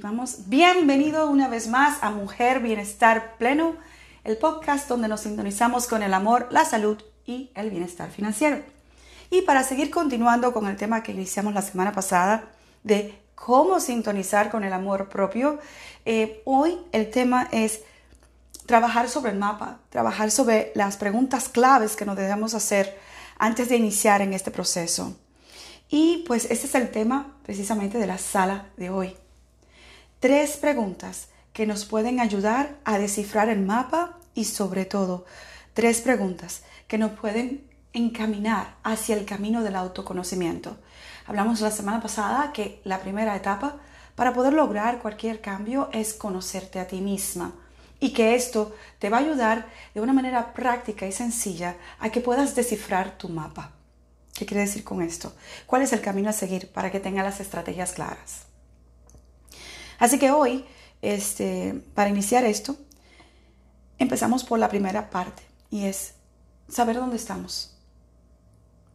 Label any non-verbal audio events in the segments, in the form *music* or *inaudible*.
Vamos. Bienvenido una vez más a Mujer Bienestar Pleno, el podcast donde nos sintonizamos con el amor, la salud y el bienestar financiero. Y para seguir continuando con el tema que iniciamos la semana pasada de cómo sintonizar con el amor propio, eh, hoy el tema es trabajar sobre el mapa, trabajar sobre las preguntas claves que nos debemos hacer antes de iniciar en este proceso. Y pues este es el tema precisamente de la sala de hoy. Tres preguntas que nos pueden ayudar a descifrar el mapa y sobre todo tres preguntas que nos pueden encaminar hacia el camino del autoconocimiento. Hablamos la semana pasada que la primera etapa para poder lograr cualquier cambio es conocerte a ti misma y que esto te va a ayudar de una manera práctica y sencilla a que puedas descifrar tu mapa. ¿Qué quiere decir con esto? ¿Cuál es el camino a seguir para que tengas las estrategias claras? Así que hoy, este, para iniciar esto, empezamos por la primera parte y es saber dónde estamos.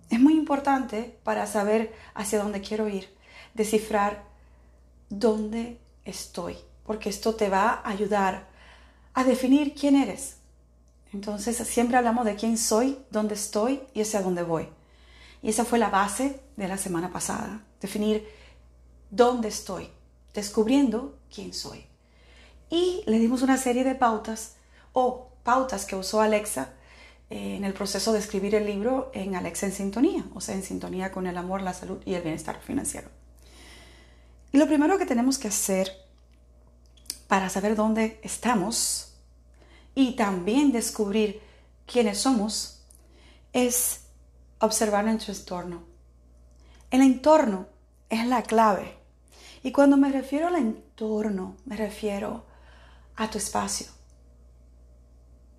Es muy importante para saber hacia dónde quiero ir, descifrar dónde estoy, porque esto te va a ayudar a definir quién eres. Entonces siempre hablamos de quién soy, dónde estoy y hacia dónde voy. Y esa fue la base de la semana pasada, definir dónde estoy, descubriendo quién soy. Y le dimos una serie de pautas o pautas que usó Alexa eh, en el proceso de escribir el libro en Alexa en sintonía, o sea, en sintonía con el amor, la salud y el bienestar financiero. Y lo primero que tenemos que hacer para saber dónde estamos y también descubrir quiénes somos es observar nuestro entorno. El entorno es la clave. Y cuando me refiero al entorno, me refiero a tu espacio,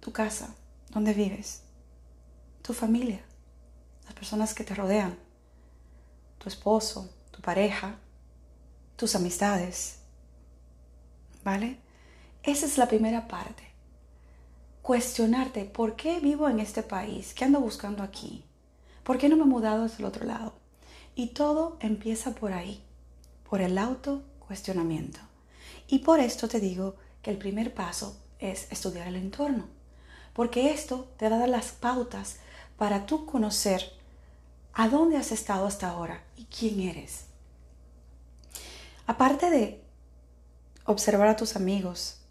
tu casa, donde vives, tu familia, las personas que te rodean, tu esposo, tu pareja, tus amistades, ¿vale? Esa es la primera parte. Cuestionarte, ¿por qué vivo en este país? ¿Qué ando buscando aquí? ¿Por qué no me he mudado hacia el otro lado? Y todo empieza por ahí, por el autocuestionamiento. Y por esto te digo que el primer paso es estudiar el entorno, porque esto te va a dar las pautas para tú conocer a dónde has estado hasta ahora y quién eres. Aparte de observar a tus amigos,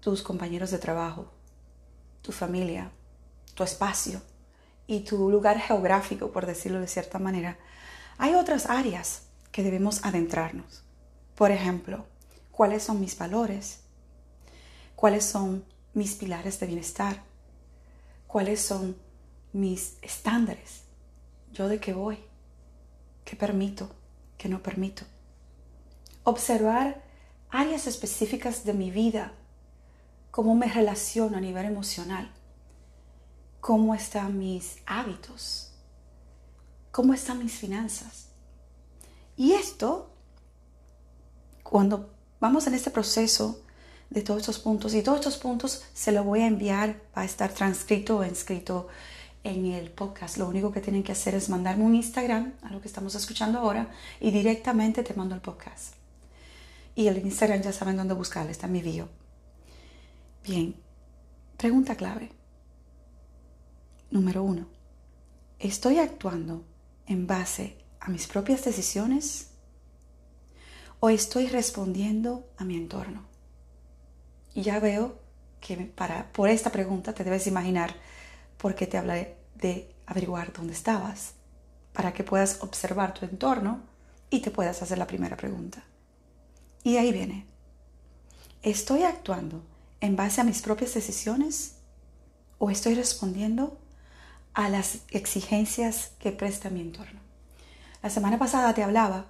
tus compañeros de trabajo, tu familia, tu espacio y tu lugar geográfico, por decirlo de cierta manera, hay otras áreas que debemos adentrarnos. Por ejemplo, cuáles son mis valores, cuáles son mis pilares de bienestar, cuáles son mis estándares, yo de qué voy, qué permito, qué no permito observar áreas específicas de mi vida, cómo me relaciono a nivel emocional, cómo están mis hábitos, cómo están mis finanzas. Y esto, cuando vamos en este proceso de todos estos puntos, y todos estos puntos se los voy a enviar, va a estar transcrito o inscrito en el podcast. Lo único que tienen que hacer es mandarme un Instagram a lo que estamos escuchando ahora y directamente te mando el podcast. Y el Instagram ya saben dónde buscar, está en mi bio. Bien, pregunta clave. Número uno, ¿estoy actuando en base a mis propias decisiones o estoy respondiendo a mi entorno? Y ya veo que para, por esta pregunta te debes imaginar por qué te hablé de averiguar dónde estabas, para que puedas observar tu entorno y te puedas hacer la primera pregunta. Y ahí viene. ¿Estoy actuando en base a mis propias decisiones o estoy respondiendo a las exigencias que presta mi entorno? La semana pasada te hablaba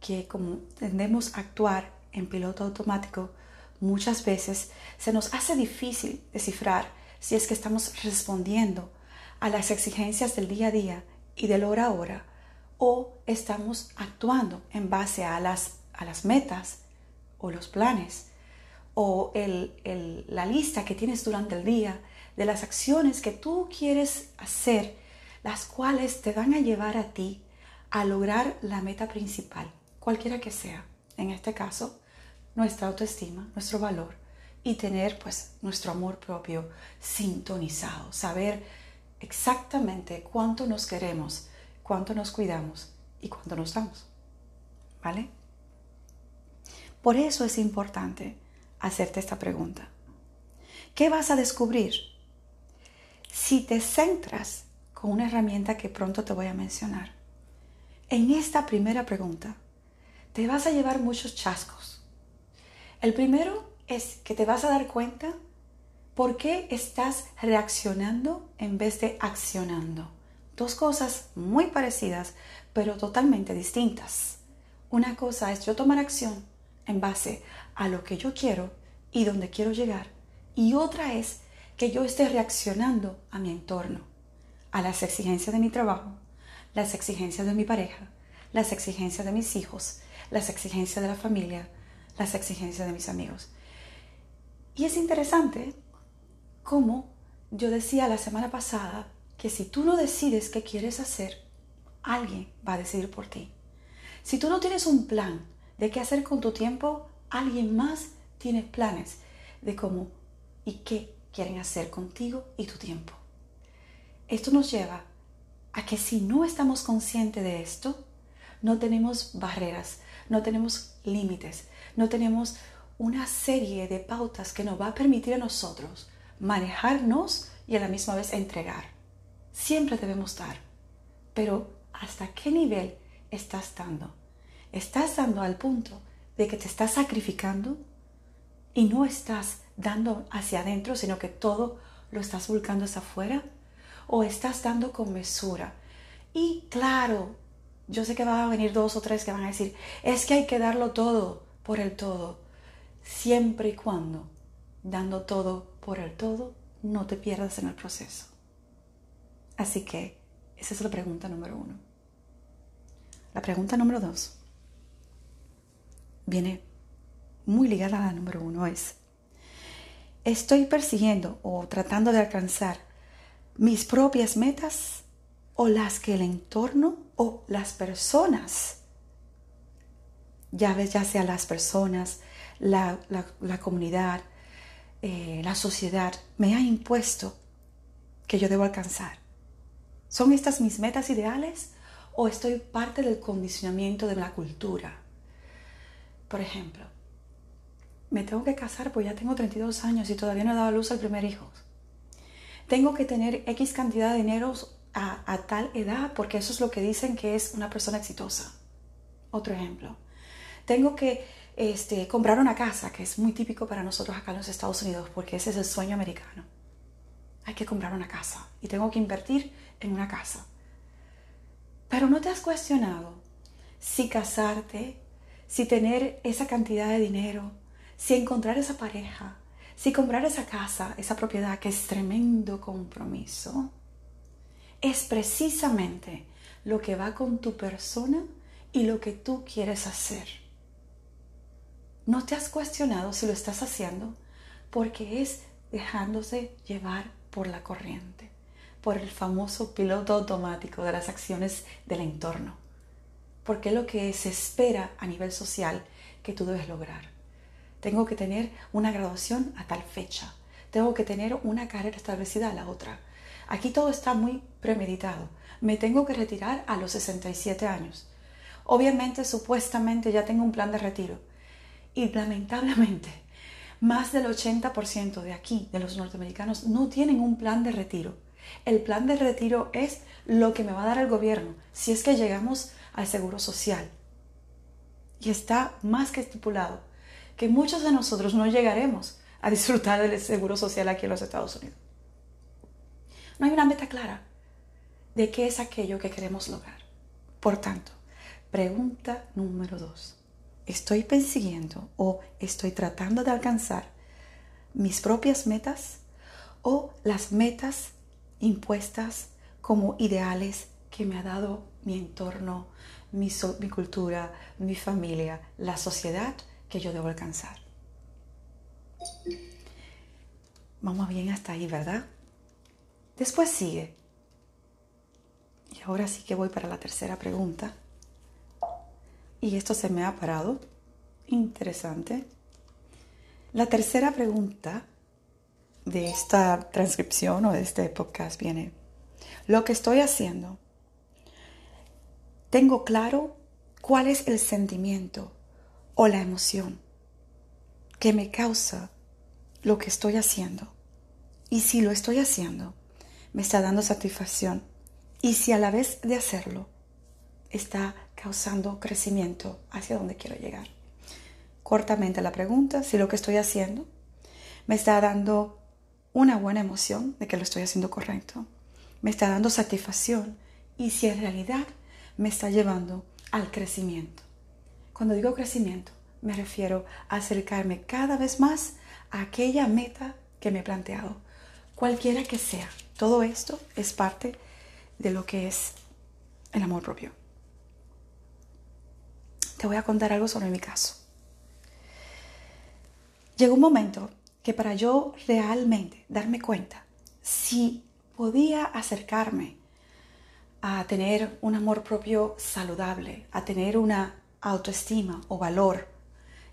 que como tendemos a actuar en piloto automático, muchas veces se nos hace difícil descifrar si es que estamos respondiendo a las exigencias del día a día y del hora a hora o estamos actuando en base a las, a las metas o los planes o la lista que tienes durante el día de las acciones que tú quieres hacer, las cuales te van a llevar a ti a lograr la meta principal, cualquiera que sea. En este caso, nuestra autoestima, nuestro valor y tener pues nuestro amor propio sintonizado, saber exactamente cuánto nos queremos, cuánto nos cuidamos y cuánto nos damos. ¿Vale? Por eso es importante hacerte esta pregunta. ¿Qué vas a descubrir si te centras con una herramienta que pronto te voy a mencionar? En esta primera pregunta te vas a llevar muchos chascos. El primero es que te vas a dar cuenta por qué estás reaccionando en vez de accionando. Dos cosas muy parecidas, pero totalmente distintas. Una cosa es yo tomar acción en base a lo que yo quiero y donde quiero llegar. Y otra es que yo esté reaccionando a mi entorno, a las exigencias de mi trabajo, las exigencias de mi pareja, las exigencias de mis hijos, las exigencias de la familia, las exigencias de mis amigos. Y es interesante cómo yo decía la semana pasada que si tú no decides qué quieres hacer, alguien va a decidir por ti. Si tú no tienes un plan de qué hacer con tu tiempo, alguien más tiene planes de cómo y qué quieren hacer contigo y tu tiempo. Esto nos lleva a que si no estamos conscientes de esto, no tenemos barreras, no tenemos límites, no tenemos una serie de pautas que nos va a permitir a nosotros manejarnos y a la misma vez entregar. Siempre debemos dar, pero ¿hasta qué nivel estás dando? ¿Estás dando al punto de que te estás sacrificando y no estás dando hacia adentro, sino que todo lo estás volcando hacia afuera? ¿O estás dando con mesura? Y claro, yo sé que van a venir dos o tres que van a decir, es que hay que darlo todo por el todo, siempre y cuando, dando todo por el todo, no te pierdas en el proceso. Así que esa es la pregunta número uno. La pregunta número dos viene muy ligada a la número uno, es, ¿estoy persiguiendo o tratando de alcanzar mis propias metas o las que el entorno o las personas, ya ya sea las personas, la, comunidad, eh, la sociedad, me ha impuesto que yo debo alcanzar. ¿Son estas mis metas ideales o estoy parte del condicionamiento de la cultura? Por ejemplo, me tengo que casar porque ya tengo 32 años y todavía no he dado luz al primer hijo. Tengo que tener X cantidad de dinero a, tal edad porque eso es lo que dicen que es una persona exitosa. Otro ejemplo. Tengo que este, comprar una casa, que es muy típico para nosotros acá en los Estados Unidos porque ese es el sueño americano. Hay que comprar una casa y tengo que invertir en una casa. Pero no te has cuestionado si casarte, si tener esa cantidad de dinero, si encontrar esa pareja, si comprar esa casa, esa propiedad que es tremendo compromiso es precisamente lo que va con tu persona y lo que tú quieres hacer. No te has cuestionado si lo estás haciendo porque es dejándose llevar por la corriente, por el famoso piloto automático de las acciones del entorno, porque es lo que se espera a nivel social que tú debes lograr. Tengo que tener una graduación a tal fecha, tengo que tener una carrera establecida a la otra, Aquí todo está muy premeditado. Me tengo que retirar a los 67 años. Obviamente, supuestamente ya tengo un plan de retiro. Y lamentablemente, más del 80% de aquí, de los norteamericanos, no tienen un plan de retiro. El plan de retiro es lo que me va a dar el gobierno si es que llegamos al seguro social. Y está más que estipulado que muchos de nosotros no llegaremos a disfrutar del seguro social aquí en los Estados Unidos. No hay una meta clara de qué es aquello que queremos lograr. Por tanto, Pregunta número dos. ¿Estoy persiguiendo o estoy tratando de alcanzar mis propias metas o las metas impuestas como ideales que me ha dado mi entorno, mi, cultura, mi familia, la sociedad que yo debo alcanzar? Vamos bien hasta ahí, ¿verdad? Después sigue. Y ahora sí que voy para la tercera pregunta. Y esto se me ha parado. Interesante. La tercera pregunta de esta transcripción o de este podcast viene, lo que estoy haciendo, tengo claro cuál es el sentimiento o la emoción que me causa lo que estoy haciendo. Y si lo estoy haciendo, me está dando satisfacción. Y si a la vez de hacerlo, está causando crecimiento hacia donde quiero llegar. Cortamente la pregunta, si lo que estoy haciendo me está dando una buena emoción de que lo estoy haciendo correcto, me está dando satisfacción y si en realidad me está llevando al crecimiento. Cuando digo crecimiento, me refiero a acercarme cada vez más a aquella meta que me he planteado, cualquiera que sea. Todo esto es parte de lo que es el amor propio. Te voy a contar algo sobre mi caso. Llegó un momento que para yo realmente darme cuenta si podía acercarme a tener un amor propio saludable, a tener una autoestima o valor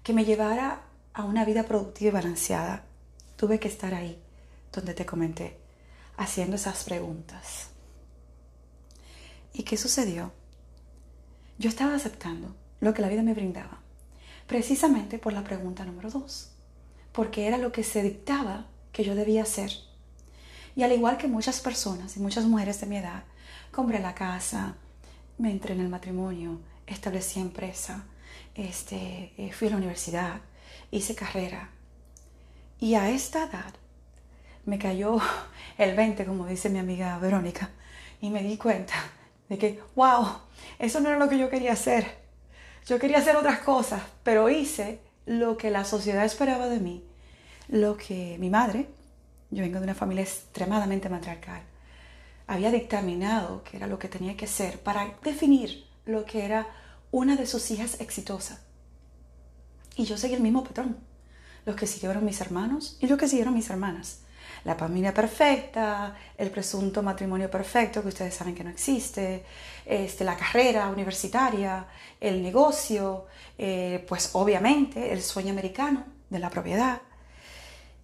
que me llevara a una vida productiva y balanceada, tuve que estar ahí donde te comenté, haciendo esas preguntas. ¿Y qué sucedió? Yo estaba aceptando lo que la vida me brindaba, precisamente por la pregunta número dos, porque era lo que se dictaba que yo debía hacer. Y al igual que muchas personas y muchas mujeres de mi edad, compré la casa, me entré en el matrimonio, establecí empresa, este, eh, fui a la universidad, hice carrera. Y a esta edad me cayó *laughs* el 20, como dice mi amiga Verónica, y me di cuenta de que, wow, eso no era lo que yo quería hacer. Yo quería hacer otras cosas, pero hice lo que la sociedad esperaba de mí, lo que mi madre, yo vengo de una familia extremadamente matriarcal, había dictaminado que era lo que tenía que ser para definir lo que era una de sus hijas exitosa. Y yo seguí el mismo patrón. Los que siguieron mis hermanos y los que siguieron mis hermanas. La familia perfecta, el presunto matrimonio perfecto, que ustedes saben que no existe, este, la carrera universitaria, el negocio, eh, pues obviamente el sueño americano de la propiedad.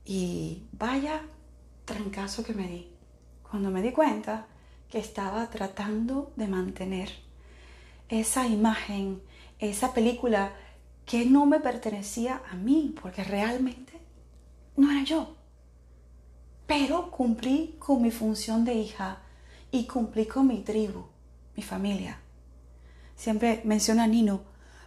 Y vaya trancazo que me di cuando me di cuenta que estaba tratando de mantener esa imagen, esa película que no me pertenecía a mí, porque realmente no era yo. Pero cumplí con mi función de hija y cumplí con mi tribu, mi familia. Siempre menciona a Nino,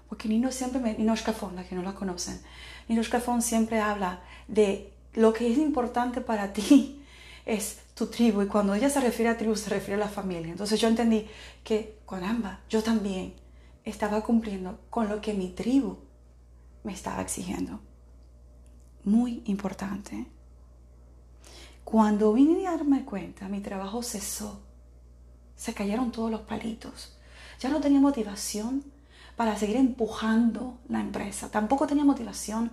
porque Nino siempre, me, Nino Escafón, la que no la conocen, Nino Escafón siempre habla de lo que es importante para ti es tu tribu y cuando ella se refiere a tribu se refiere a la familia. Entonces yo entendí que con ambas yo también estaba cumpliendo con lo que mi tribu me estaba exigiendo. Muy importante. Cuando vine a darme cuenta, mi trabajo cesó. Se cayeron todos los palitos. Ya no tenía motivación para seguir empujando la empresa. Tampoco tenía motivación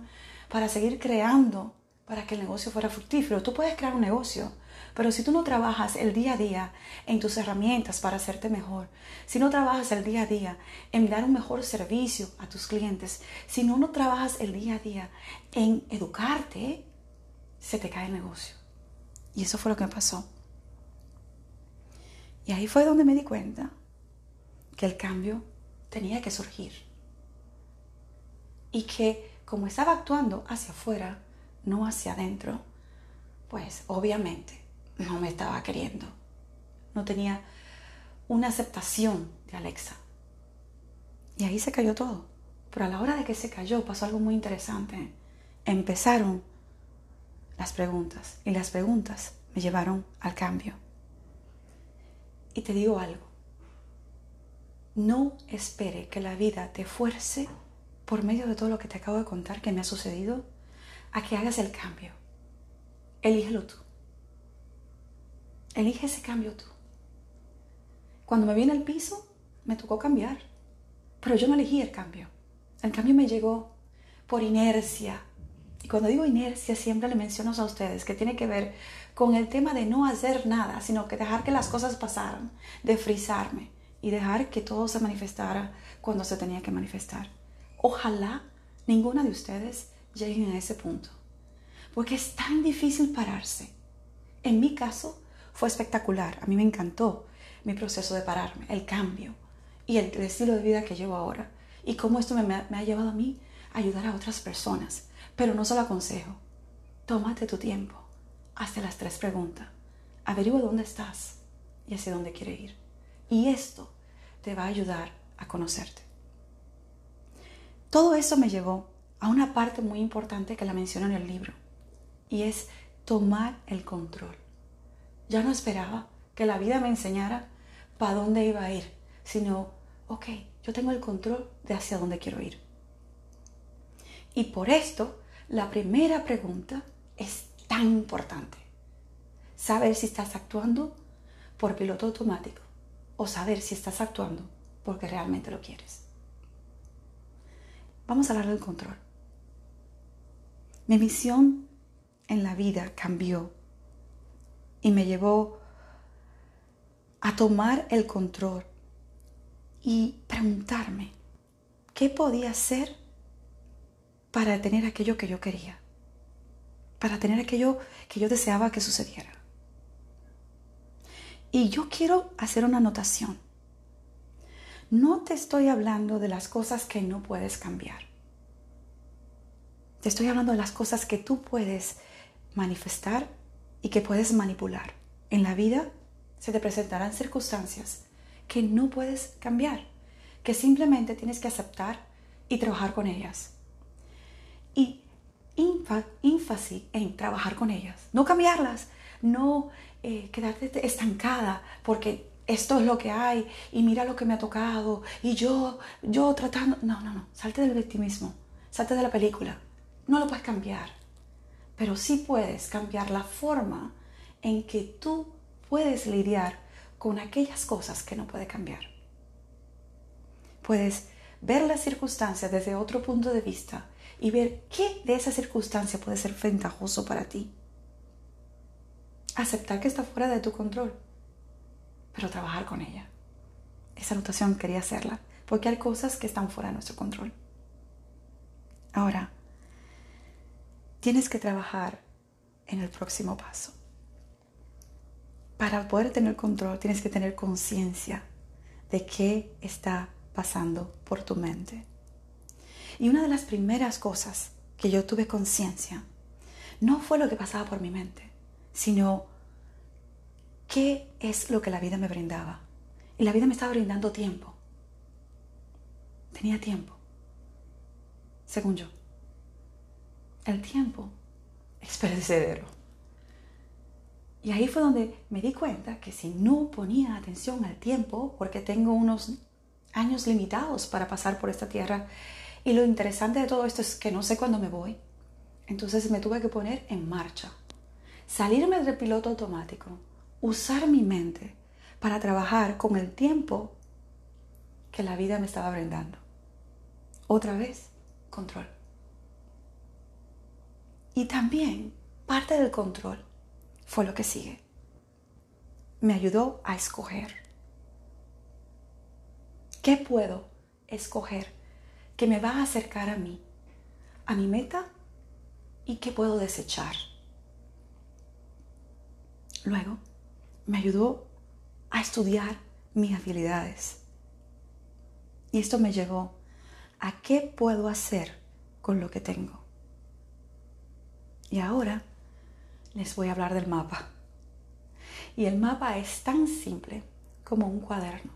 para seguir creando para que el negocio fuera fructífero. Tú puedes crear un negocio, pero si tú no trabajas el día a día en tus herramientas para hacerte mejor, si no trabajas el día a día en dar un mejor servicio a tus clientes, si no, no trabajas el día a día en educarte, se te cae el negocio. Y eso fue lo que me pasó. Y ahí fue donde me di cuenta que el cambio tenía que surgir. Y que como estaba actuando hacia afuera, no hacia adentro, pues obviamente no me estaba queriendo. No tenía una aceptación de Alexa. Y ahí se cayó todo. Pero a la hora de que se cayó pasó algo muy interesante. Empezaron las preguntas y las preguntas me llevaron al cambio. Y te digo algo. no espere que la vida te fuerce por medio de todo lo que te acabo de contar que me ha sucedido a que hagas el cambio. Elígelo tú. Elige ese cambio tú. Cuando me vi al piso, me tocó cambiar. Pero yo no elegí el cambio. El cambio me llegó por inercia. Y cuando digo inercia, siempre le menciono a ustedes que tiene que ver con el tema de no hacer nada, sino que dejar que las cosas pasaran, de frizarme y dejar que todo se manifestara cuando se tenía que manifestar. Ojalá ninguna de ustedes lleguen a ese punto, porque es tan difícil pararse. En mi caso fue espectacular, a mí me encantó mi proceso de pararme, el cambio y el, estilo de vida que llevo ahora y cómo esto me, ha llevado a mí a ayudar a otras personas. Pero no solo aconsejo, tómate tu tiempo, hazte las tres preguntas, averigua dónde estás y hacia dónde quieres ir. Y esto te va a ayudar a conocerte. Todo eso me llevó a una parte muy importante que la menciono en el libro, y es tomar el control. Ya no esperaba que la vida me enseñara para dónde iba a ir, sino, ok, yo tengo el control de hacia dónde quiero ir. Y por esto, la primera pregunta es tan importante. Saber si estás actuando por piloto automático o saber si estás actuando porque realmente lo quieres. Vamos a hablar del control. Mi misión en la vida cambió y me llevó a tomar el control y preguntarme qué podía hacer para tener aquello que yo quería, para tener aquello que yo deseaba que sucediera. Y yo quiero hacer una anotación no te estoy hablando de las cosas que no puedes cambiar. Te estoy hablando de las cosas que tú puedes manifestar y que puedes manipular. En la vida se te presentarán circunstancias que no puedes cambiar, que simplemente tienes que aceptar y trabajar con ellas. Y énfasis en trabajar con ellas, no cambiarlas, no eh, quedarte estancada porque esto es lo que hay y mira lo que me ha tocado y yo, yo tratando... No, no, no, salte del victimismo, salte de la película. No lo puedes cambiar, pero sí puedes cambiar la forma en que tú puedes lidiar con aquellas cosas que no puedes cambiar. Puedes ver las circunstancias desde otro punto de vista y ver qué de esa circunstancia puede ser ventajoso para ti. Aceptar que está fuera de tu control pero trabajar con ella. Esa anotación quería hacerla, porque hay cosas que están fuera de nuestro control. Ahora, tienes que trabajar en el próximo paso. Para poder tener control, tienes que tener conciencia de qué está pasando por tu mente. Y una de las primeras cosas que yo tuve conciencia no fue lo que pasaba por mi mente, sino ¿Qué es lo que la vida me brindaba? Y la vida me estaba brindando tiempo. Tenía tiempo. Según yo. El tiempo es perecedero. Y ahí fue donde me di cuenta que si no ponía atención al tiempo, porque tengo unos años limitados para pasar por esta tierra, y lo interesante de todo esto es que no sé cuándo me voy, entonces me tuve que poner en marcha, salirme del piloto automático, usar mi mente para trabajar con el tiempo que la vida me estaba brindando. Otra vez, control. Y también parte del control fue lo que sigue. Me ayudó a escoger. ¿Qué puedo escoger que me va a acercar a mí, a mi meta y qué puedo desechar? Luego, me ayudó a estudiar mis habilidades. Y esto me llevó a qué puedo hacer con lo que tengo. Y ahora les voy a hablar del mapa. Y el mapa es tan simple como un cuaderno.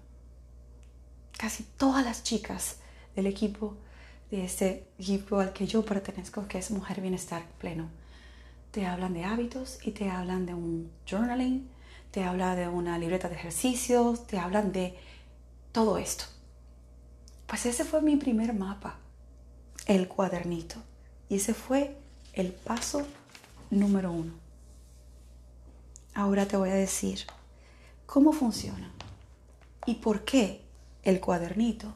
Casi todas las chicas del equipo, de este equipo al que yo pertenezco, que es Mujer Bienestar Pleno, te hablan de hábitos y te hablan de un journaling, te habla de una libreta de ejercicios, te hablan de todo esto. Pues ese fue mi primer mapa, el cuadernito. Y ese fue el paso número uno. Ahora te voy a decir cómo funciona y por qué el cuadernito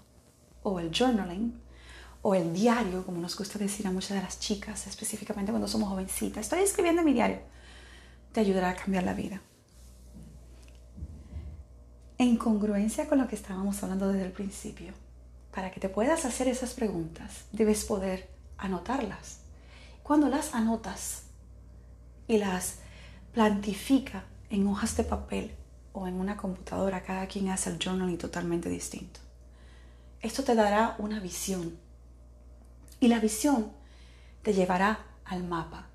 o el journaling o el diario, como nos gusta decir a muchas de las chicas, específicamente cuando somos jovencitas. Estoy escribiendo mi diario. Te ayudará a cambiar la vida. En congruencia con lo que estábamos hablando desde el principio, para que te puedas hacer esas preguntas, debes poder anotarlas. Cuando las anotas y las plantifica en hojas de papel o en una computadora, cada quien hace el journaling totalmente distinto. Esto te dará una visión y la visión te llevará al mapa.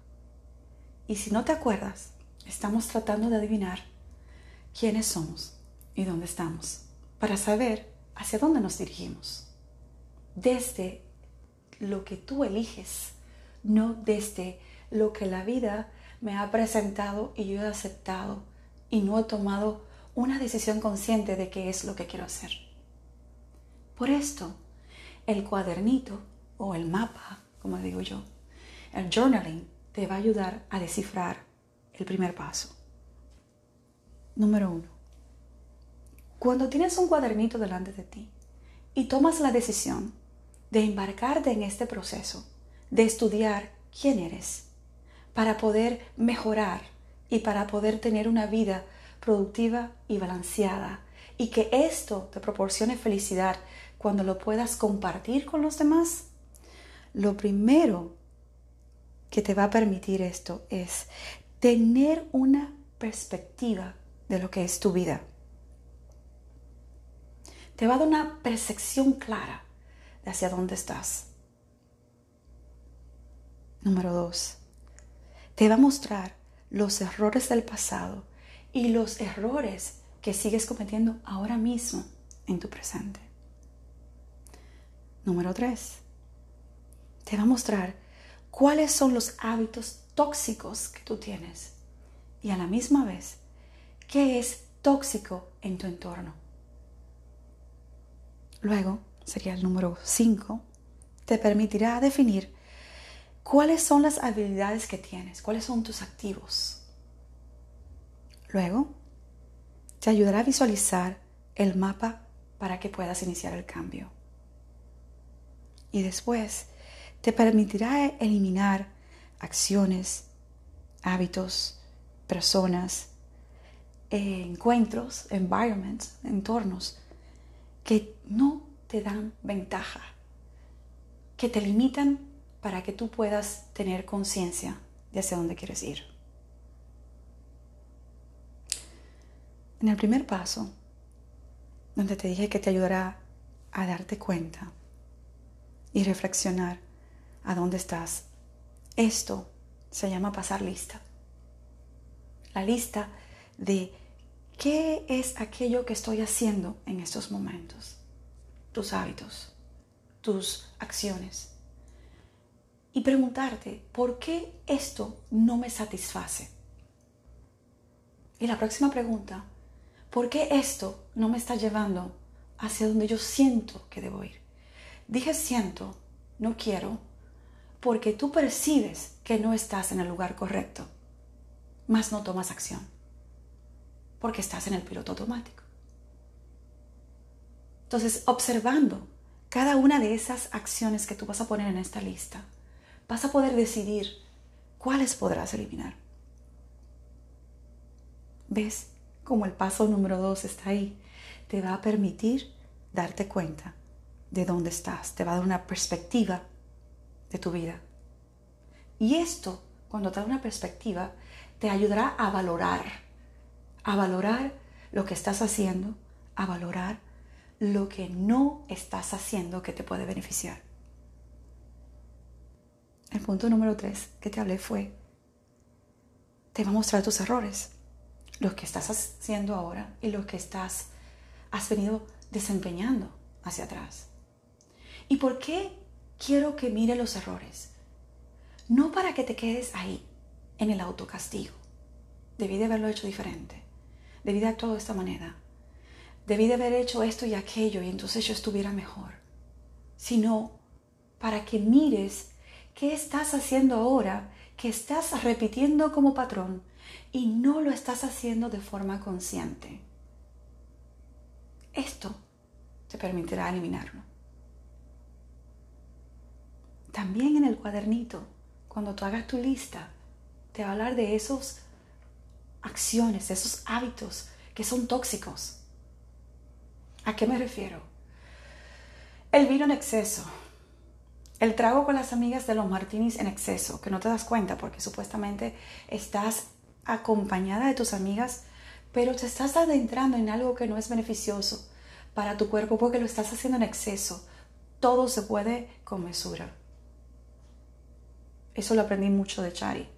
Y si no te acuerdas, estamos tratando de adivinar quiénes somos y dónde estamos para saber hacia dónde nos dirigimos. Desde lo que tú eliges, no desde lo que la vida me ha presentado y yo he aceptado y no he tomado una decisión consciente de qué es lo que quiero hacer. Por esto, el cuadernito o el mapa, como digo yo, el journaling te va a ayudar a descifrar el primer paso. Número uno. Cuando tienes un cuadernito delante de ti y tomas la decisión de embarcarte en este proceso, de estudiar quién eres, para poder mejorar y para poder tener una vida productiva y balanceada, y que esto te proporcione felicidad cuando lo puedas compartir con los demás, lo primero que te va a permitir esto es tener una perspectiva de lo que es tu vida. Te va a dar una percepción clara de hacia dónde estás. Número dos, te va a mostrar los errores del pasado y los errores que sigues cometiendo ahora mismo en tu presente. Número tres, te va a mostrar cuáles son los hábitos tóxicos que tú tienes y a la misma vez qué es tóxico en tu entorno. Luego, sería el número 5, te permitirá definir cuáles son las habilidades que tienes, cuáles son tus activos. Luego, te ayudará a visualizar el mapa para que puedas iniciar el cambio. Y después, te permitirá eliminar acciones, hábitos, personas, encuentros, environments, entornos que no te dan ventaja, que te limitan para que tú puedas tener conciencia de hacia dónde quieres ir. En el primer paso, donde te dije que te ayudará a darte cuenta y reflexionar a dónde estás. Esto se llama pasar lista. La lista de qué es aquello que estoy haciendo en estos momentos. Tus hábitos, tus acciones. Y preguntarte, ¿por qué esto no me satisface? Y la próxima pregunta, ¿por qué esto no me está llevando hacia donde yo siento que debo ir? Dije siento, no quiero, porque tú percibes que no estás en el lugar correcto, mas no tomas acción, porque estás en el piloto automático. Entonces, observando cada una de esas acciones que tú vas a poner en esta lista, vas a poder decidir cuáles podrás eliminar. ¿Ves cómo el paso número dos está ahí? Te va a permitir darte cuenta de dónde estás, te va a dar una perspectiva de tu vida. Y esto, cuando te da una perspectiva, te ayudará a valorar, a valorar lo que estás haciendo, a valorar lo que no estás haciendo que te puede beneficiar. El punto número tres que te hablé fue, te va a mostrar tus errores, los que estás haciendo ahora y los que estás, has venido desempeñando hacia atrás. ¿Y por qué quiero que mire los errores. No para que te quedes ahí, en el autocastigo. Debí de haberlo hecho diferente. Debí de actuar de esta manera. Debí de haber hecho esto y aquello y entonces yo estuviera mejor. sino para que mires qué estás haciendo ahora, que estás repitiendo como patrón y no lo estás haciendo de forma consciente. Esto te permitirá eliminarlo. También en el cuadernito, cuando tú hagas tu lista, te va a hablar de esos acciones, esos hábitos que son tóxicos. ¿A qué me refiero? El vino en exceso, el trago con las amigas de los martinis en exceso, que no te das cuenta porque supuestamente estás acompañada de tus amigas, pero te estás adentrando en algo que no es beneficioso para tu cuerpo porque lo estás haciendo en exceso. Todo se puede con mesura. Eso lo aprendí mucho de Chari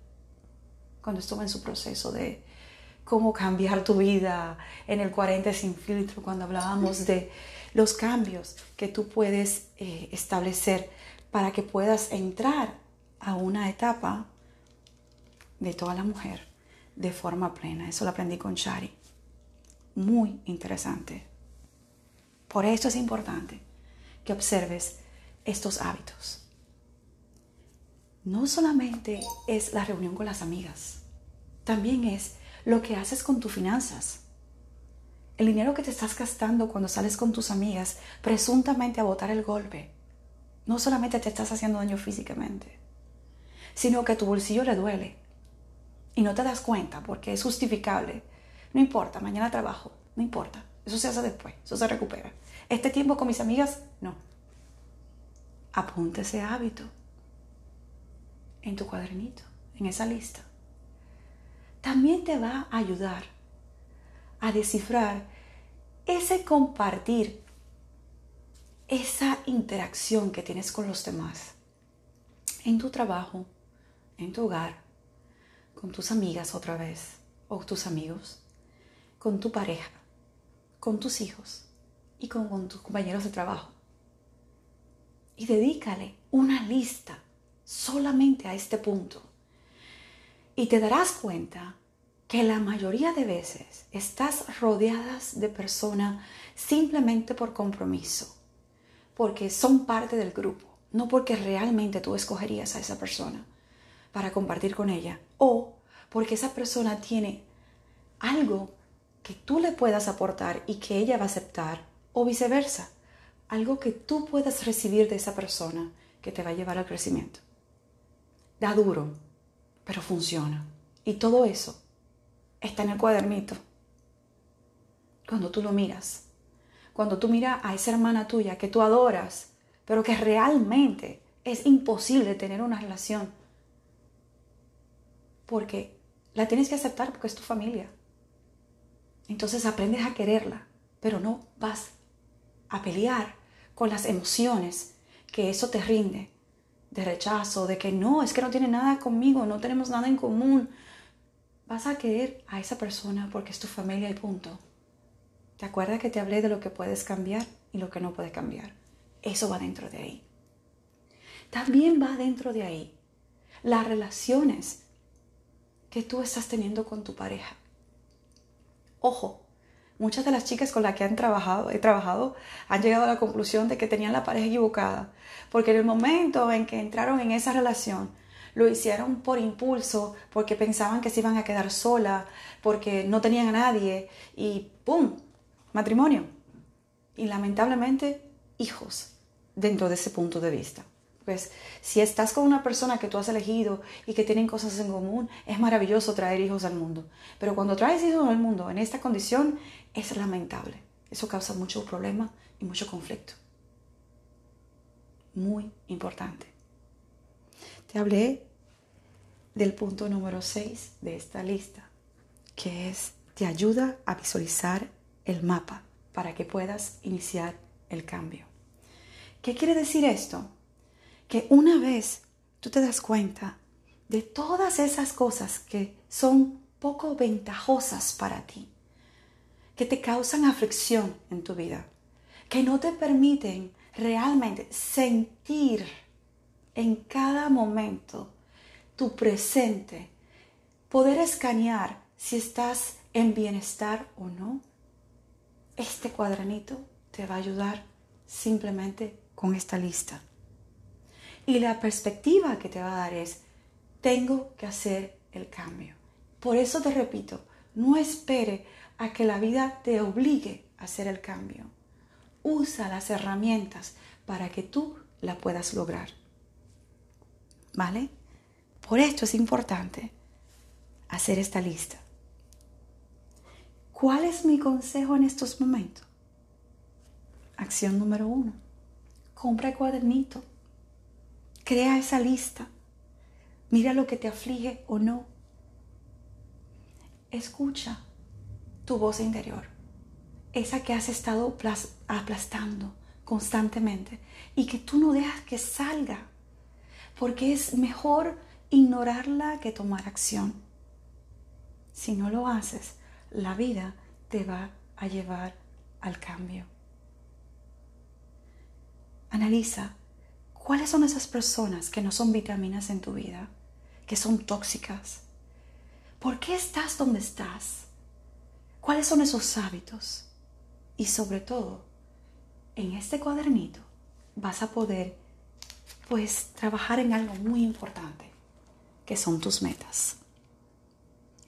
cuando estuve en su proceso de cómo cambiar tu vida en el 40 sin filtro, cuando hablábamos de los cambios que tú puedes eh, establecer para que puedas entrar a una etapa de toda la mujer de forma plena. Eso lo aprendí con Shari. Muy interesante. Por eso es importante que observes estos hábitos. No solamente es la reunión con las amigas, también es lo que haces con tus finanzas. El dinero que te estás gastando cuando sales con tus amigas, presuntamente a botar el golpe, no solamente te estás haciendo daño físicamente, sino que tu bolsillo le duele y no te das cuenta porque es justificable. No importa, mañana trabajo, no importa, eso se hace después, eso se recupera. Este tiempo con mis amigas, no. Apunte ese hábito en tu cuadernito, en esa lista también te va a ayudar a descifrar ese compartir, esa interacción que tienes con los demás, en tu trabajo, en tu hogar, con tus amigas otra vez, o tus amigos, con tu pareja, con tus hijos y con, tus compañeros de trabajo. Y dedícale una lista solamente a este punto y te darás cuenta que la mayoría de veces estás rodeadas de personas simplemente por compromiso, porque son parte del grupo, no porque realmente tú escogerías a esa persona para compartir con ella, o porque esa persona tiene algo que tú le puedas aportar y que ella va a aceptar, o viceversa, algo que tú puedas recibir de esa persona que te va a llevar al crecimiento. Da duro, pero funciona. Y todo eso está en el cuadernito. Cuando tú lo miras, cuando tú miras a esa hermana tuya que tú adoras, pero que realmente es imposible tener una relación, porque la tienes que aceptar porque es tu familia. Entonces aprendes a quererla, pero no vas a pelear con las emociones que eso te rinde de rechazo, de que no, es que no tiene nada conmigo, no tenemos nada en común. Vas a querer a esa persona porque es tu familia y punto. ¿Te acuerdas que te hablé de lo que puedes cambiar y lo que no puedes cambiar? Eso va dentro de ahí. También va dentro de ahí las relaciones que tú estás teniendo con tu pareja. Ojo, Muchas de las chicas con las que han trabajado, he trabajado han llegado a la conclusión de que tenían la pareja equivocada, porque en el momento en que entraron en esa relación, lo hicieron por impulso, porque pensaban que se iban a quedar sola, porque no tenían a nadie y ¡pum! Matrimonio. Y lamentablemente hijos dentro de ese punto de vista. Pues si estás con una persona que tú has elegido y que tienen cosas en común, es maravilloso traer hijos al mundo. Pero cuando traes hijos al mundo en esta condición, es lamentable. Eso causa mucho problema y mucho conflicto. Muy importante. Te hablé del punto número 6 de esta lista, que es te ayuda a visualizar el mapa para que puedas iniciar el cambio. ¿Qué quiere decir esto? que una vez tú te das cuenta de todas esas cosas que son poco ventajosas para ti, que te causan aflicción en tu vida, que no te permiten realmente sentir en cada momento tu presente, poder escanear si estás en bienestar o no, este cuadranito te va a ayudar simplemente con esta lista. Y la perspectiva que te va a dar es, tengo que hacer el cambio. Por eso te repito, no espere a que la vida te obligue a hacer el cambio. Usa las herramientas para que tú la puedas lograr. ¿Vale? Por esto es importante hacer esta lista. ¿Cuál es mi consejo en estos momentos? Acción número uno. Compra el cuadernito. Crea esa lista. Mira lo que te aflige o no. Escucha tu voz interior. Esa que has estado aplastando constantemente y que tú no dejas que salga. Porque es mejor ignorarla que tomar acción. Si no lo haces, la vida te va a llevar al cambio. Analiza cuáles son esas personas que no son vitaminas en tu vida, que son tóxicas. ¿Por qué estás donde estás? ¿Cuáles son esos hábitos? Y sobre todo, en este cuadernito vas a poder pues trabajar en algo muy importante, que son tus metas.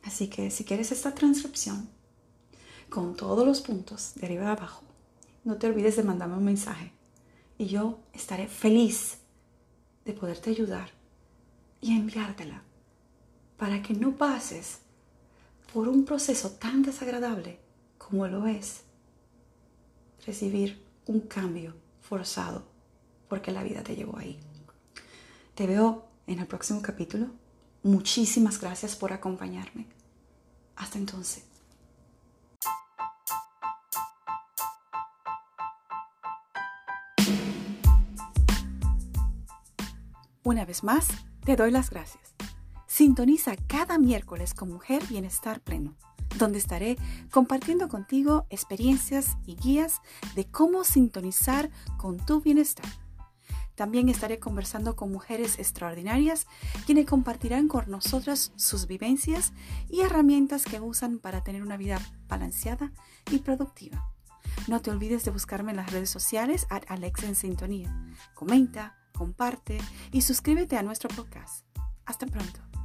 Así que si quieres esta transcripción con todos los puntos de arriba a abajo, no te olvides de mandarme un mensaje y yo estaré feliz de poderte ayudar y enviártela para que no pases por un proceso tan desagradable como lo es recibir un cambio forzado porque la vida te llevó ahí. Te veo en el próximo capítulo. Muchísimas gracias por acompañarme. Hasta entonces. Una vez más, te doy las gracias. Sintoniza cada miércoles con Mujer Bienestar Pleno, donde estaré compartiendo contigo experiencias y guías de cómo sintonizar con tu bienestar. También estaré conversando con mujeres extraordinarias quienes compartirán con nosotras sus vivencias y herramientas que usan para tener una vida balanceada y productiva. No te olvides de buscarme en las redes sociales a Alexa en Sintonía. Comenta, comparte y suscríbete a nuestro podcast. Hasta pronto.